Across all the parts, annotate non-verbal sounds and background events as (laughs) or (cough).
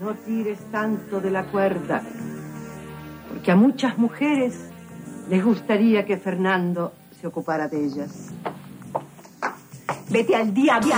No tires tanto de la cuerda, porque a muchas mujeres les gustaría que Fernando se ocupara de ellas. Vete al diablo.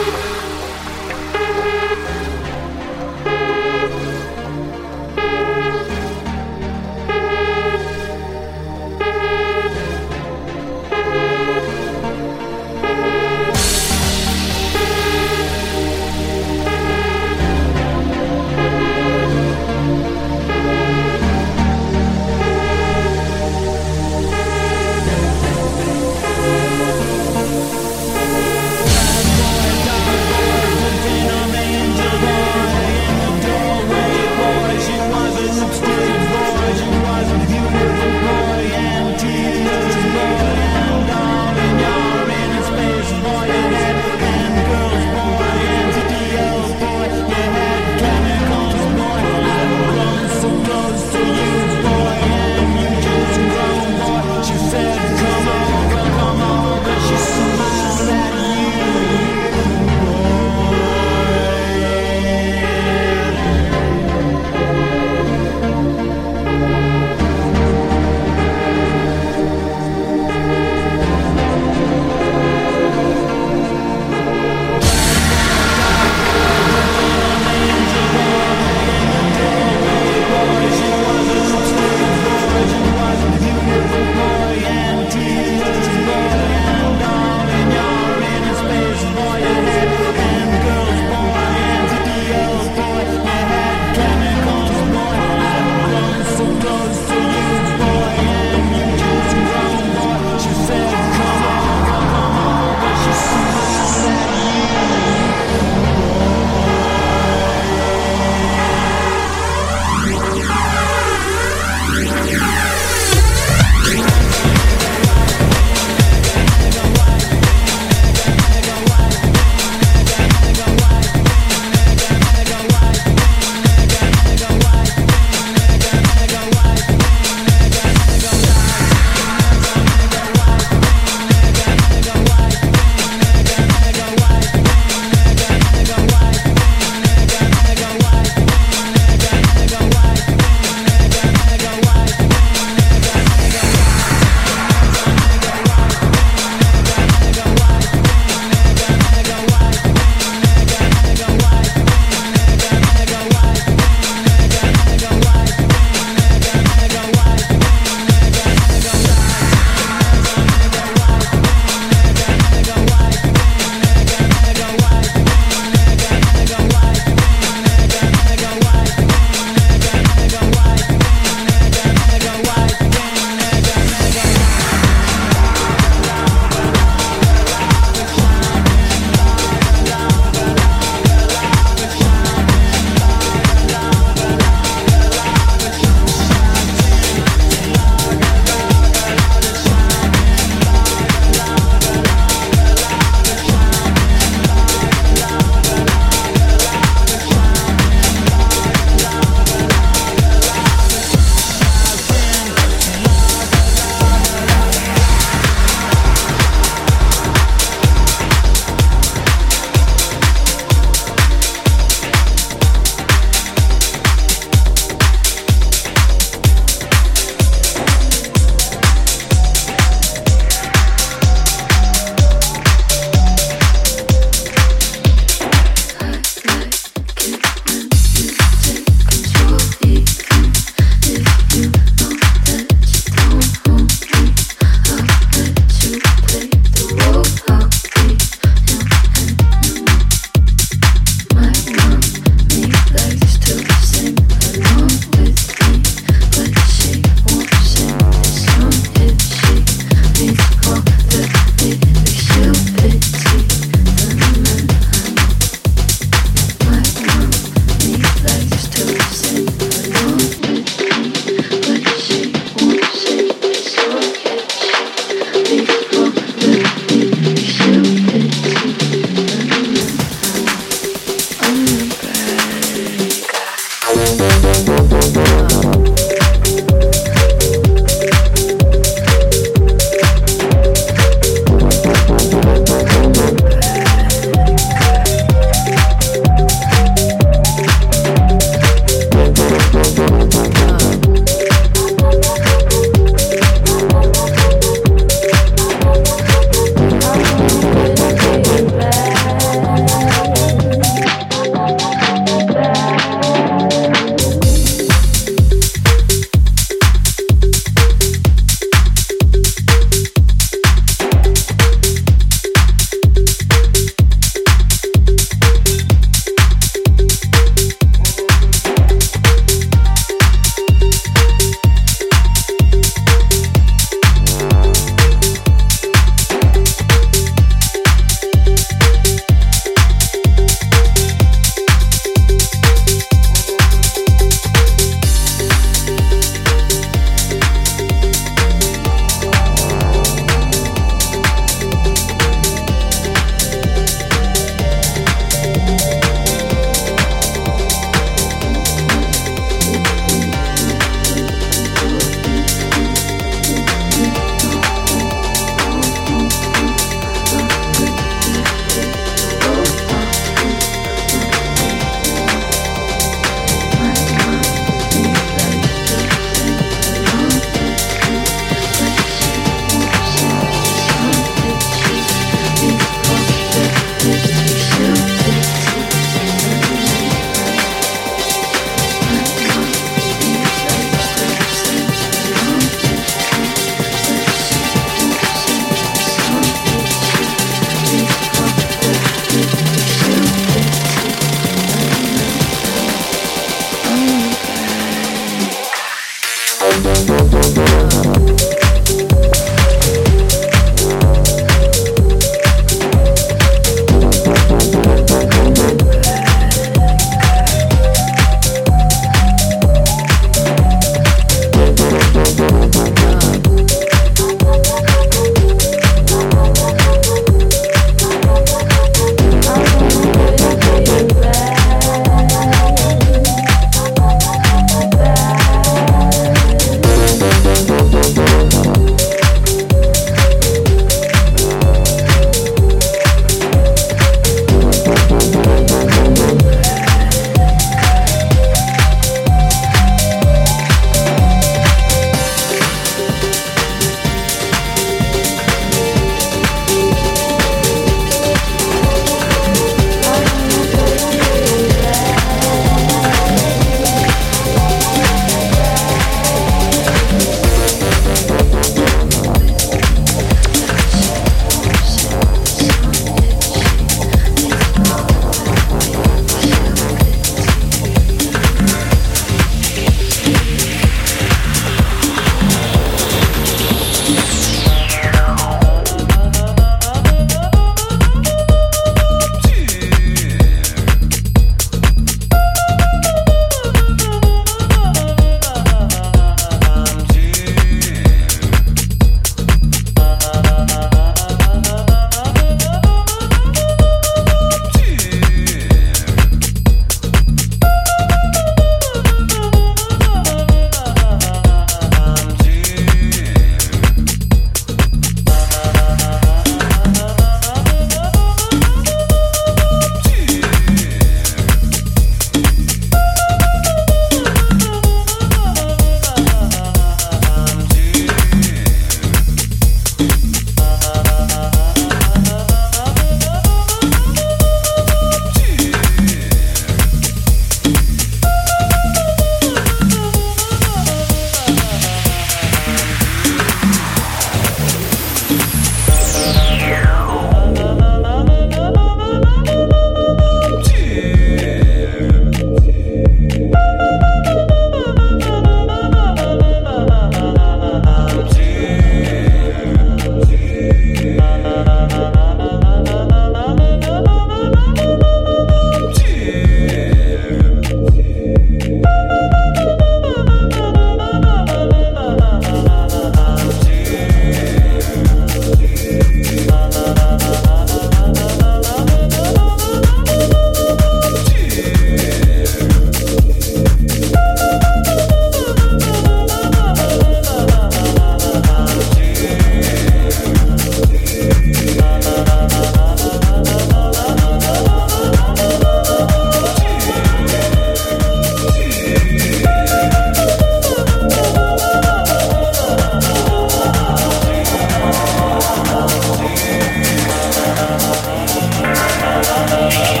love.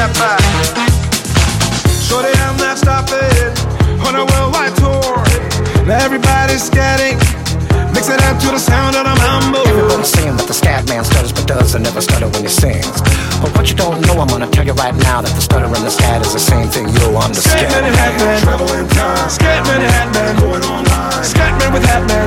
step back. Shorty, I'm not stopping on a worldwide tour. Now everybody's scatting. Mix it up to the sound of the mambo. Everyone's saying that the scat man stutters but doesn't never stutter when he sings. But what you don't know, I'm gonna tell you right now that the stutter and the scat is the same thing. Yo, I'm the scat. Man and hat man. Traveling time. Scat man and hat man. Going online. Scat man with hat man.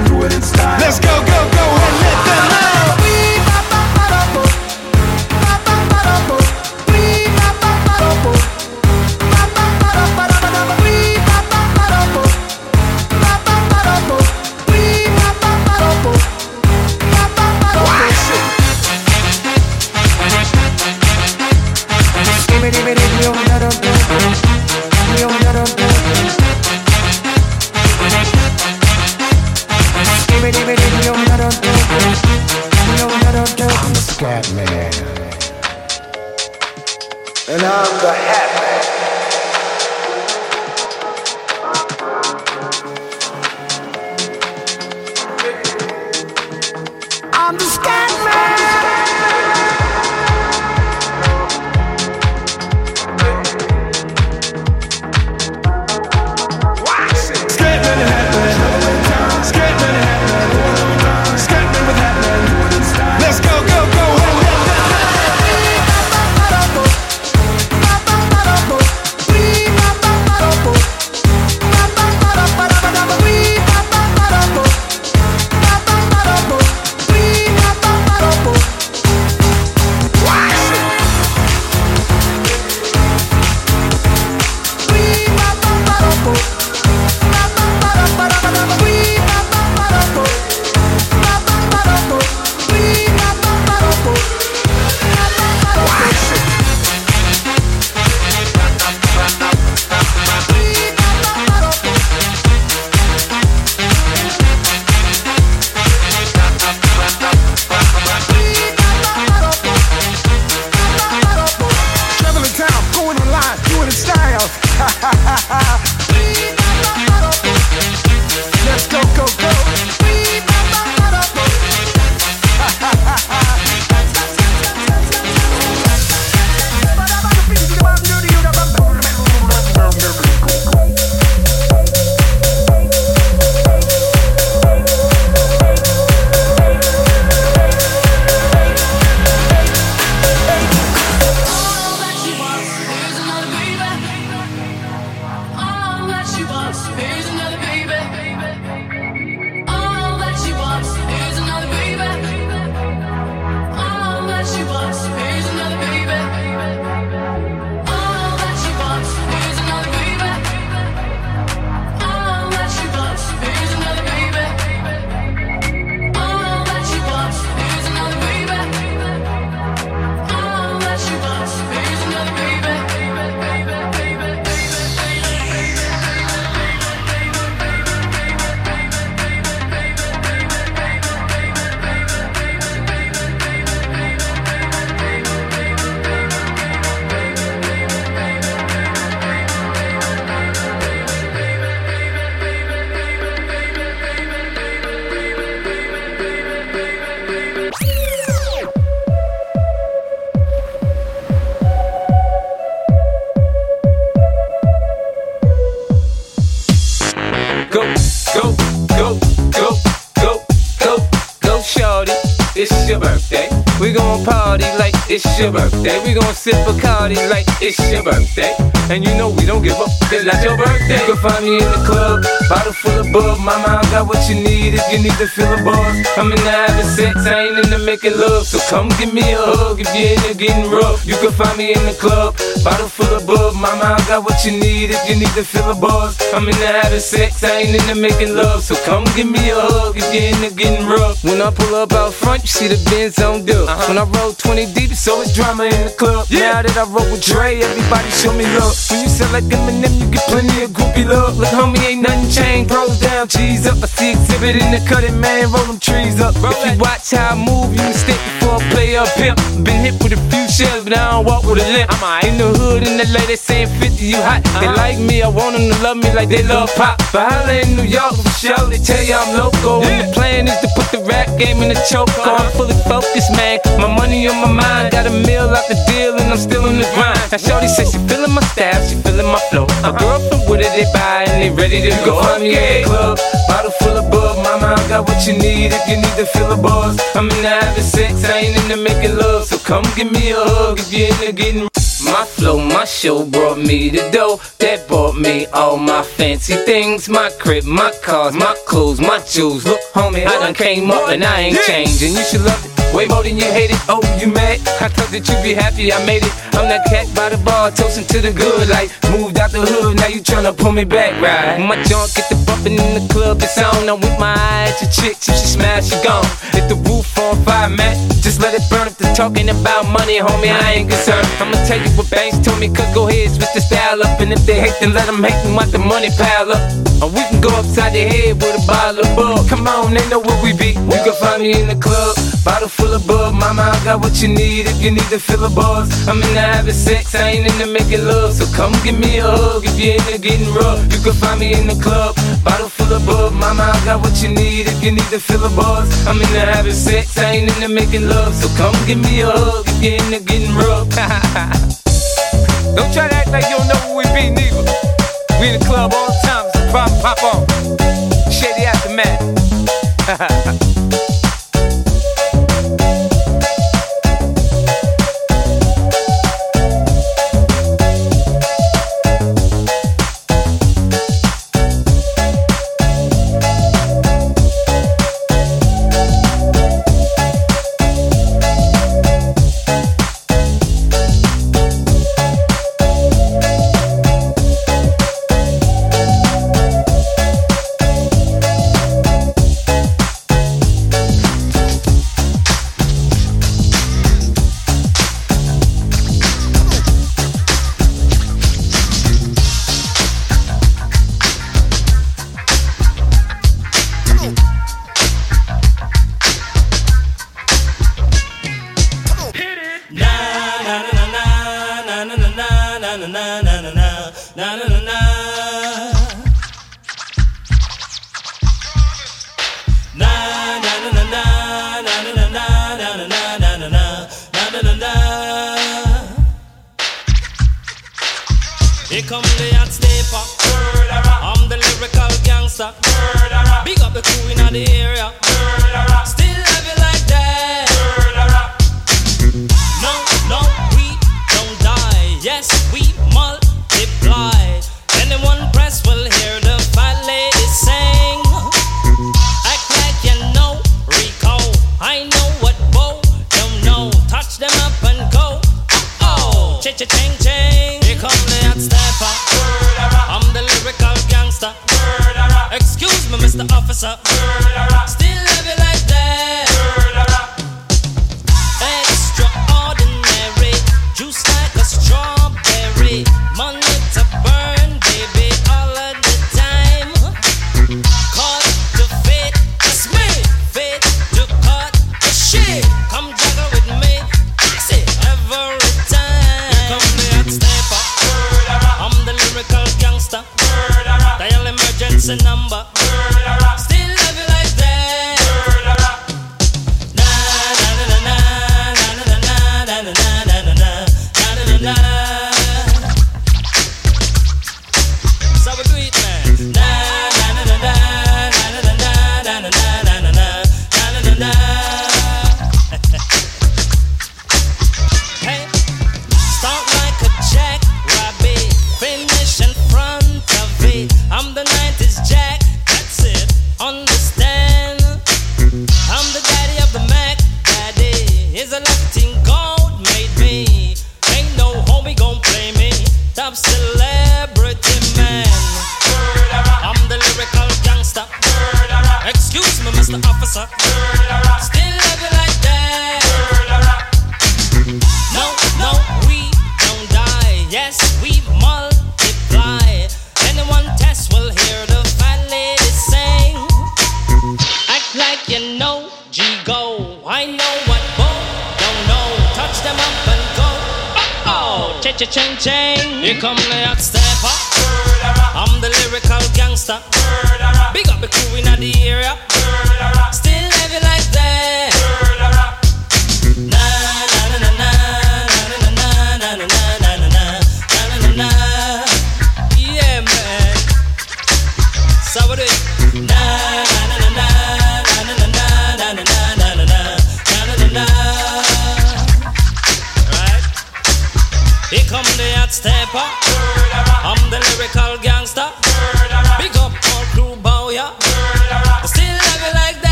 birthday. We gon' sip Bacardi like it's your birthday. And you know we don't give up, it's not your birthday. You can find me in the club Bottle full of bub, mama, I got what you need if you need to feel a buzz. I'm in the having sex, I ain't into making love. So come give me a hug if you're into getting rough. You can find me in the club. Bottle full of bub, mama, I got what you need if you need to feel a buzz. I'm in the having sex, I ain't into making love. So come give me a hug if you're into getting rough. When I pull up out front, you see the Benz on dub. Uh-huh. When I roll 20 deep, it's always drama in the club. Yeah. Now that I roll with Dre, everybody show me love. When you sell like Eminem, you get plenty of groupie love. Look, homie, ain't nothing changed. Pros down, cheese up. I see Xzibit in the cutting, man. Roll them trees up. Roll if you watch how I move, you mistake before I play up pimp. Been hit with a few shells, but I don't walk with a limp. I'm right. in the hood, in the lady saying 50, you hot. Uh-huh. They like me, I want them to love me like they love pop. But holla in New York for sure, they tell you I'm local. Yeah. And the plan is to put the rap game in the choke. Uh-huh. I'm fully focused, man. My money on my mind, got a meal out the deal, and I'm still in the grind. Now, Shorty says she feeling my style, she feeling my flow. A girl from Wooded, they buy, and they ready to go. I'm yeah, club, bottle full of bub. Mama, I got what you need if you need to feel a buzz. I'm in the having sex, I ain't into making love. So come give me a hug if you're into getting. My flow, my show brought me the dough that bought me all my fancy things. My crib, my cars, my clothes, my jewels. Look, homie, I done came up and I ain't changing. You should love it. Way more than you hate it. Oh, you mad? I thought that you'd be happy I made it. I'm that cat by the bar, toasting to the good. Like, moved out the hood, now you tryna pull me back, right? My junk get the bumping in the club, it's on. I'm with my eyes to chicks, if she smash, she gone. If the roof on fire, man, just let it burn. If they're talking about money, homie, I ain't concerned. I'ma tell you what banks told me, cause go ahead, switch the style up. And if they hate, then let them hate them, let the money pile up. Or we can go upside the head with a bottle of bug. Come on, they know where we be. You can find me in the club, bottle full of bug. Mama, I got what you need if you need to feel a buzz. I'm in the having sex, I ain't into making love. So come give me a hug if you're into getting rough. You can find me in the club, bottle full of bug. Mama, I got what you need if you need to feel a buzz. I'm in the having sex, I ain't into making love. So come give me a hug if you're into getting rough. (laughs) don't try to act like you don't know who we be, neither. We in the club all the time, so pop, pop on. Shady aftermath. (laughs) I'm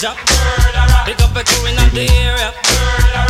job. Murderer. Pick up a crew in the area.